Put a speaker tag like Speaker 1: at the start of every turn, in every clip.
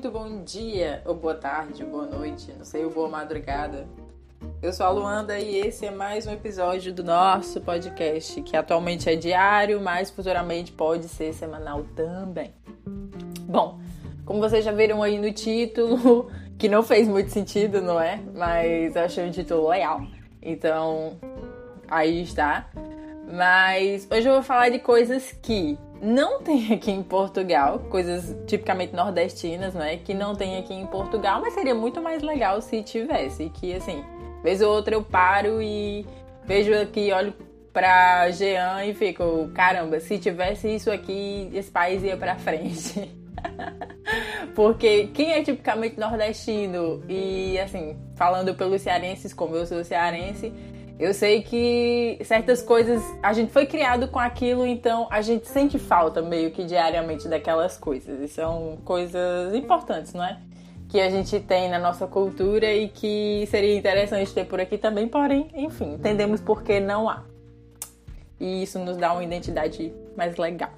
Speaker 1: muito bom dia, ou boa tarde, boa noite, não sei, ou boa madrugada. Eu sou a Luanda e esse é mais um episódio do nosso podcast, que atualmente é diário, mas futuramente pode ser semanal também. Bom, como vocês já viram aí no título, que não fez muito sentido, não é? Mas eu achei um título legal. Então, aí está. Mas hoje eu vou falar de coisas que não tem aqui em Portugal, coisas tipicamente nordestinas, né? Que não tem aqui em Portugal, mas seria muito mais legal se tivesse. Que assim, vez ou outra eu paro e vejo aqui, olho pra Jean e fico, caramba, se tivesse isso aqui, esse país ia pra frente. Porque quem é tipicamente nordestino e assim, falando pelos cearenses, como eu sou cearense, eu sei que certas coisas a gente foi criado com aquilo, então a gente sente falta meio que diariamente daquelas coisas. E são coisas importantes, não é? Que a gente tem na nossa cultura e que seria interessante ter por aqui também, porém, enfim, entendemos por que não há. E isso nos dá uma identidade mais legal.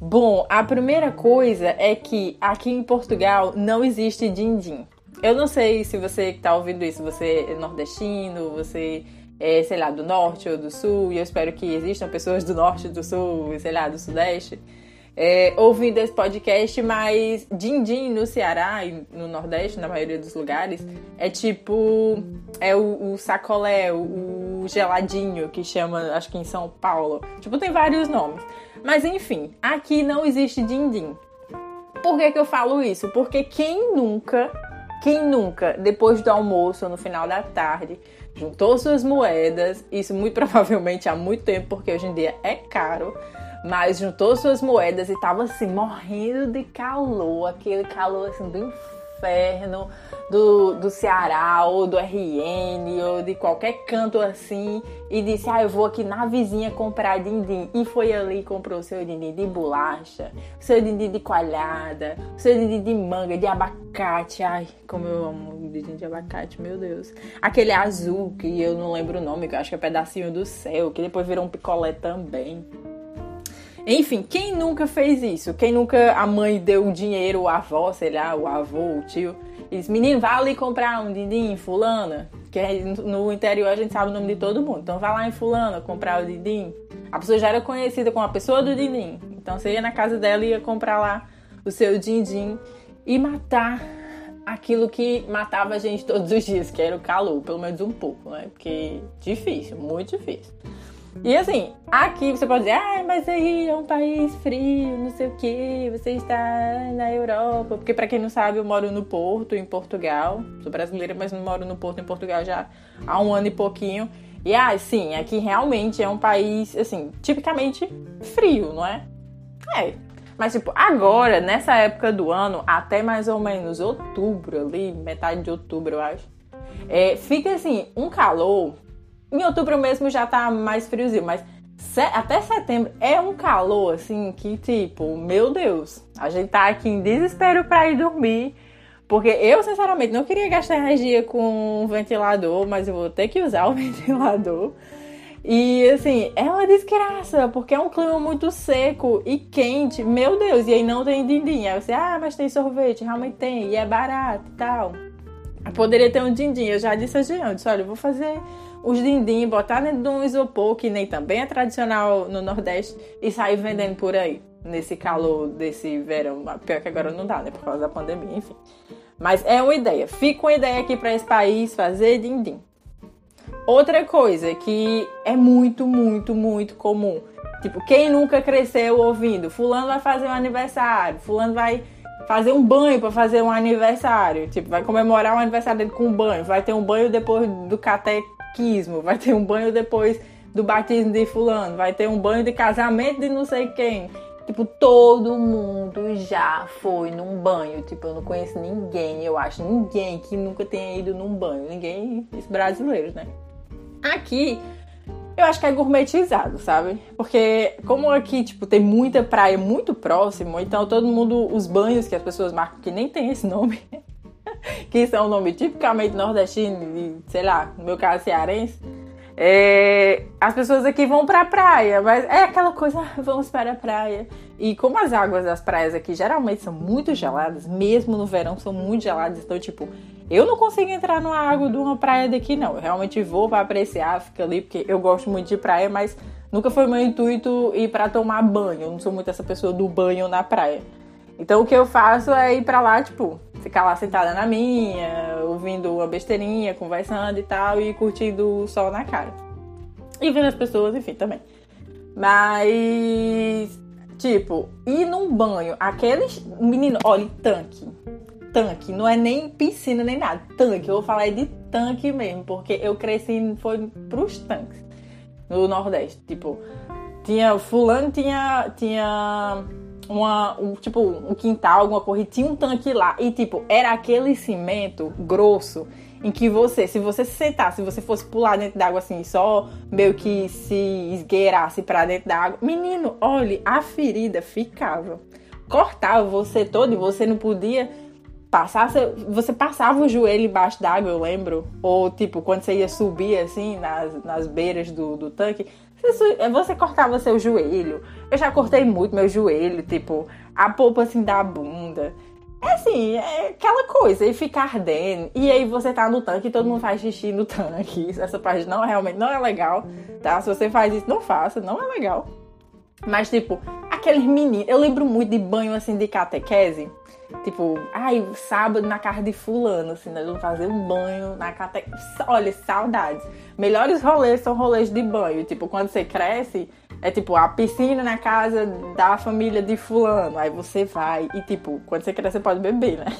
Speaker 1: Bom, a primeira coisa é que aqui em Portugal não existe din-din. Eu não sei se você que tá ouvindo isso, você é nordestino, você é, sei lá, do norte ou do sul, e eu espero que existam pessoas do norte, do sul, sei lá, do sudeste, é, ouvindo esse podcast, mas din-din no Ceará e no Nordeste, na maioria dos lugares, é tipo. É o, o sacolé, o, o geladinho que chama, acho que em São Paulo. Tipo, tem vários nomes. Mas enfim, aqui não existe din-din. Por que, que eu falo isso? Porque quem nunca quem nunca, depois do almoço ou no final da tarde, juntou suas moedas, isso muito provavelmente há muito tempo, porque hoje em dia é caro, mas juntou suas moedas e tava assim, morrendo de calor, aquele calor assim do inferno, do, do Ceará ou do RN ou de qualquer canto assim e disse: Ah, eu vou aqui na vizinha comprar dindim. E foi ali e comprou o seu dindim de bolacha, o seu dindim de coalhada, o seu dindim de manga, de abacate. Ai, como eu amo dindim de abacate, meu Deus. Aquele azul que eu não lembro o nome, que eu acho que é pedacinho do céu, que depois virou um picolé também. Enfim, quem nunca fez isso? Quem nunca a mãe deu dinheiro, a avó, sei lá, o avô, o tio, e disse, menino, vá ali comprar um dindim, fulana. Que no interior a gente sabe o nome de todo mundo. Então vá lá em fulana comprar o dindim. A pessoa já era conhecida como a pessoa do dindim. Então você ia na casa dela e ia comprar lá o seu dindim e matar aquilo que matava a gente todos os dias, que era o calor, pelo menos um pouco, né? Porque difícil, muito difícil. E assim, aqui você pode dizer, ah, mas aí é um país frio, não sei o que, você está na Europa. Porque para quem não sabe, eu moro no Porto, em Portugal. Sou brasileira, mas não moro no Porto, em Portugal já há um ano e pouquinho. E ah, sim, aqui realmente é um país, assim, tipicamente frio, não é? É. Mas, tipo, agora, nessa época do ano, até mais ou menos outubro ali, metade de outubro, eu acho, é, fica assim, um calor em outubro mesmo já tá mais friozinho, mas até setembro é um calor assim que tipo, meu Deus, a gente tá aqui em desespero para ir dormir. Porque eu, sinceramente, não queria gastar energia com um ventilador, mas eu vou ter que usar o ventilador. E assim, é uma desgraça, porque é um clima muito seco e quente. Meu Deus, e aí não tem dindim. Aí você, ah, mas tem sorvete, realmente tem, e é barato e tal. Poderia ter um dindim. Eu já disse a Jean, eu disse, olha, eu vou fazer os dindim, botar dentro de um isopor, que nem também é tradicional no Nordeste, e sair vendendo por aí, nesse calor desse verão. Pior que agora não dá, né? Por causa da pandemia, enfim. Mas é uma ideia. Fica uma ideia aqui para esse país fazer dindim. Outra coisa que é muito, muito, muito comum. Tipo, quem nunca cresceu ouvindo? Fulano vai fazer um aniversário, fulano vai fazer um banho para fazer um aniversário. Tipo, vai comemorar o aniversário dele com um banho. Vai ter um banho depois do cate vai ter um banho depois do batismo de fulano, vai ter um banho de casamento de não sei quem. Tipo, todo mundo já foi num banho. Tipo, eu não conheço ninguém, eu acho, ninguém que nunca tenha ido num banho. Ninguém, os brasileiros, né? Aqui, eu acho que é gourmetizado, sabe? Porque como aqui, tipo, tem muita praia muito próximo, então todo mundo, os banhos que as pessoas marcam, que nem tem esse nome, que são um nome tipicamente nordestino, sei lá, no meu caso cearense, É, as pessoas aqui vão pra praia, mas é aquela coisa, vamos para a praia. E como as águas das praias aqui geralmente são muito geladas, mesmo no verão são muito geladas, então, tipo, eu não consigo entrar numa água de uma praia daqui, não. Eu realmente vou para apreciar, fica ali, porque eu gosto muito de praia, mas nunca foi meu intuito ir para tomar banho. Eu não sou muito essa pessoa do banho na praia. Então, o que eu faço é ir para lá, tipo, ficar lá sentada na minha, ouvindo uma besteirinha, conversando e tal, e curtindo o sol na cara. E vendo as pessoas, enfim, também. Mas, tipo, ir num banho, aqueles. Menino, olha, tanque. Tanque, não é nem piscina nem nada. Tanque, eu vou falar de tanque mesmo, porque eu cresci, foi pros tanques no Nordeste. Tipo, tinha. Fulano tinha. Tinha uma, um, tipo, um quintal, alguma coisa, tinha um tanque lá. E, tipo, era aquele cimento grosso em que você, se você se sentasse, se você fosse pular dentro d'água assim, só meio que se esgueirasse para dentro d'água, menino, olhe, a ferida ficava. Cortava você todo e você não podia passar, você passava o joelho embaixo d'água, eu lembro. Ou, tipo, quando você ia subir assim, nas, nas beiras do, do tanque, você cortava seu joelho. Eu já cortei muito meu joelho, tipo, a polpa assim da bunda. É assim, é aquela coisa, e fica ardendo. E aí você tá no tanque e todo mundo faz xixi no tanque. Essa parte não realmente não é legal, tá? Se você faz isso, não faça, não é legal. Mas, tipo, aqueles meninos. Eu lembro muito de banho assim de catequese. Tipo, ai, sábado na casa de fulano, assim, nós vamos fazer um banho na catequese. Olha, saudades. Melhores rolês são rolês de banho. Tipo, quando você cresce, é tipo a piscina na casa da família de fulano. Aí você vai e, tipo, quando você cresce, você pode beber, né?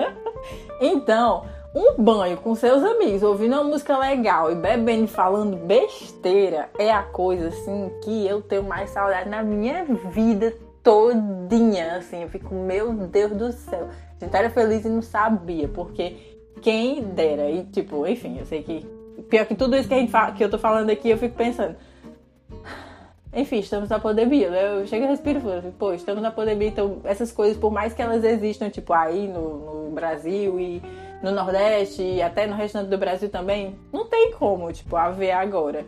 Speaker 1: então, um banho com seus amigos, ouvindo uma música legal e bebendo e falando besteira é a coisa assim que eu tenho mais saudade na minha vida todinha, assim, eu fico, meu Deus do céu. A gente era feliz e não sabia, porque quem dera, e tipo, enfim, eu sei que. Pior que tudo isso que, a gente fala, que eu tô falando aqui, eu fico pensando. Enfim, estamos na pandemia, né? Eu chego e respiro e falo, pô, estamos na pandemia, então essas coisas, por mais que elas existam, tipo, aí no, no Brasil e no Nordeste e até no restante do Brasil também, não tem como, tipo, haver agora.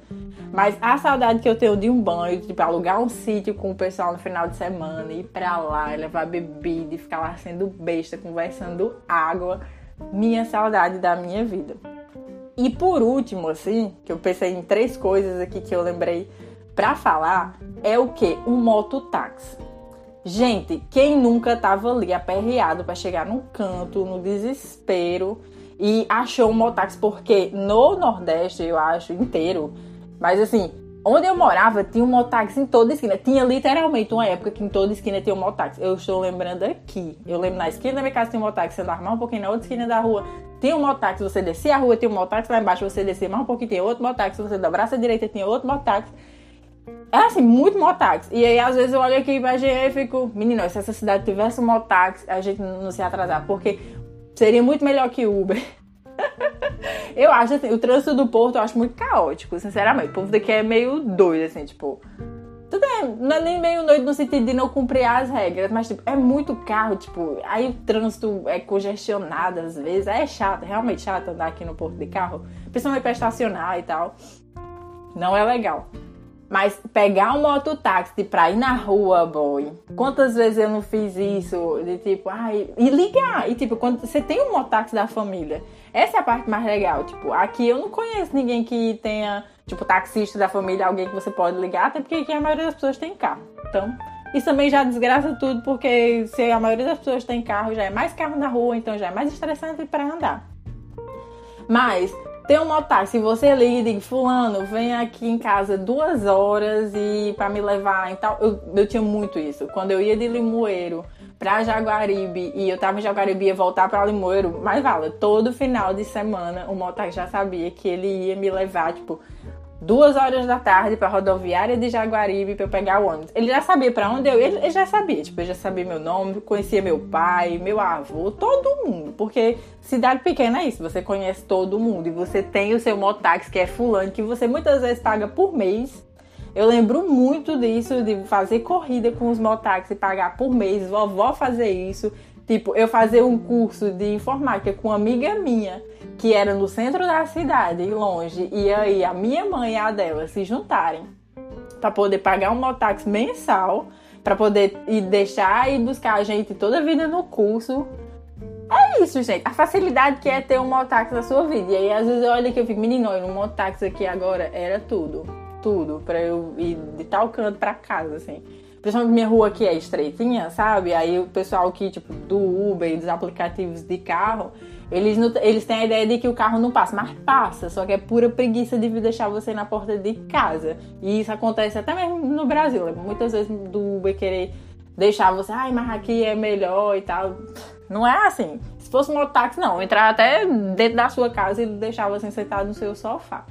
Speaker 1: Mas a saudade que eu tenho de um banho, tipo, alugar um sítio com o pessoal no final de semana, ir pra lá, levar bebida e ficar lá sendo besta, conversando água, minha saudade da minha vida. E por último, assim, que eu pensei em três coisas aqui que eu lembrei para falar, é o que? Um mototáxi. Gente, quem nunca tava ali aperreado para chegar num canto, no desespero, e achou um mototáxi? Porque no Nordeste, eu acho, inteiro, mas assim, onde eu morava tinha um mototáxi em toda esquina. Tinha literalmente uma época que em toda esquina tinha um mototáxi. Eu estou lembrando aqui. Eu lembro na esquina da minha casa tinha um mototáxi, você andava mais um pouquinho na outra esquina da rua. Tinha um mototáxi, você descia a rua, tinha um mototáxi lá embaixo, você descia mais um pouquinho, tinha outro mototáxi, você dobrasse a direita, tinha outro mototáxi. É assim, muito mototáxi. E aí, às vezes, eu olho aqui pra GE e fico, menino, se essa cidade tivesse um mototáxi, a gente não se atrasar. Porque seria muito melhor que Uber. eu acho assim, o trânsito do Porto eu acho muito caótico, sinceramente. O povo daqui é meio doido, assim, tipo. Tudo é, não é nem meio doido no sentido de não cumprir as regras, mas tipo, é muito carro, tipo, aí o trânsito é congestionado às vezes, é chato, realmente chato andar aqui no Porto de carro, principalmente pra estacionar e tal. Não é legal. Mas pegar um mototáxi pra ir na rua, boy. Quantas vezes eu não fiz isso? De tipo, ai. E ligar. E tipo, quando você tem um mototáxi da família. Essa é a parte mais legal. Tipo, aqui eu não conheço ninguém que tenha, tipo, taxista da família, alguém que você pode ligar, até porque aqui a maioria das pessoas tem carro. Então, isso também já desgraça tudo, porque se a maioria das pessoas tem carro, já é mais carro na rua, então já é mais estressante para andar. Mas tem um mototáxi, você liga e fulano, vem aqui em casa duas horas e para me levar e tal. Eu, eu tinha muito isso. Quando eu ia de Limoeiro pra Jaguaribe e eu tava em Jaguaribe ia voltar pra Limoeiro, mas vale, todo final de semana o mototáxi já sabia que ele ia me levar, tipo, duas horas da tarde para rodoviária de Jaguaribe para eu pegar o ônibus. Ele já sabia para onde eu ia, ele, já sabia, tipo, ele já sabia meu nome, conhecia meu pai, meu avô, todo mundo, porque cidade pequena é isso, você conhece todo mundo e você tem o seu mototáxi que é fulano que você muitas vezes paga por mês. Eu lembro muito disso, de fazer corrida com os mototáxis e pagar por mês, vovó fazer isso, Tipo, eu fazer um curso de informática com uma amiga minha, que era no centro da cidade, longe, e aí a minha mãe e a dela se juntarem para poder pagar um mototáxi mensal, para poder ir deixar e buscar a gente toda a vida no curso. É isso, gente. A facilidade que é ter um mototáxi na sua vida. E aí, às vezes, eu olho aqui e fico, menino, olha, um mototáxi aqui agora era tudo. Tudo. Pra eu ir de tal canto pra casa, assim. Principalmente minha rua aqui é estreitinha, sabe? Aí o pessoal que, tipo, do Uber e dos aplicativos de carro, eles, não, eles têm a ideia de que o carro não passa, mas passa, só que é pura preguiça de deixar você na porta de casa. E isso acontece até mesmo no Brasil. Né? Muitas vezes do Uber querer deixar você, ai, mas aqui é melhor e tal. Não é assim. Se fosse um mototáxi, não. Entrar até dentro da sua casa e deixar você sentado no seu sofá.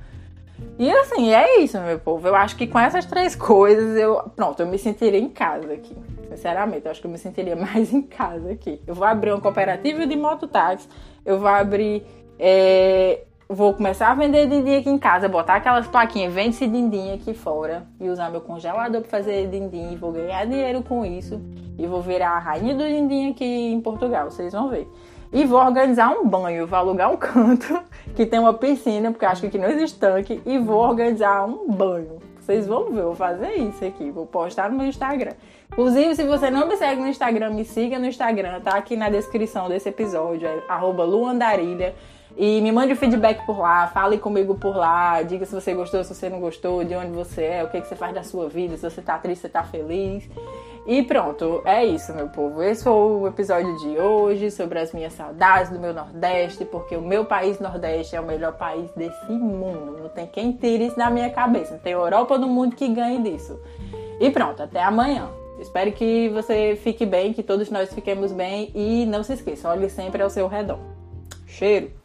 Speaker 1: E assim, é isso, meu povo. Eu acho que com essas três coisas, eu. Pronto, eu me sentiria em casa aqui. Sinceramente, eu acho que eu me sentiria mais em casa aqui. Eu vou abrir uma cooperativa de mototáxi. Eu vou abrir. É, vou começar a vender dindim aqui em casa, botar aquelas plaquinhas, vende-se dindim aqui fora e usar meu congelador para fazer dindim. Vou ganhar dinheiro com isso e vou virar a rainha do dindim aqui em Portugal, vocês vão ver. E vou organizar um banho, vou alugar um canto que tem uma piscina, porque acho que aqui não existe tanque, e vou organizar um banho. Vocês vão ver, eu vou fazer isso aqui, vou postar no meu Instagram. Inclusive, se você não me segue no Instagram, me siga no Instagram, tá aqui na descrição desse episódio, é luandarilha. E me mande o feedback por lá, fale comigo por lá, diga se você gostou, se você não gostou, de onde você é, o que, que você faz da sua vida, se você tá triste, se você tá feliz. E pronto, é isso, meu povo. Esse foi o episódio de hoje sobre as minhas saudades do meu Nordeste, porque o meu país Nordeste é o melhor país desse mundo. Não tem quem tire isso da minha cabeça. Não tem Europa do mundo que ganhe disso. E pronto, até amanhã. Espero que você fique bem, que todos nós fiquemos bem e não se esqueça, olhe sempre ao seu redor. Cheiro!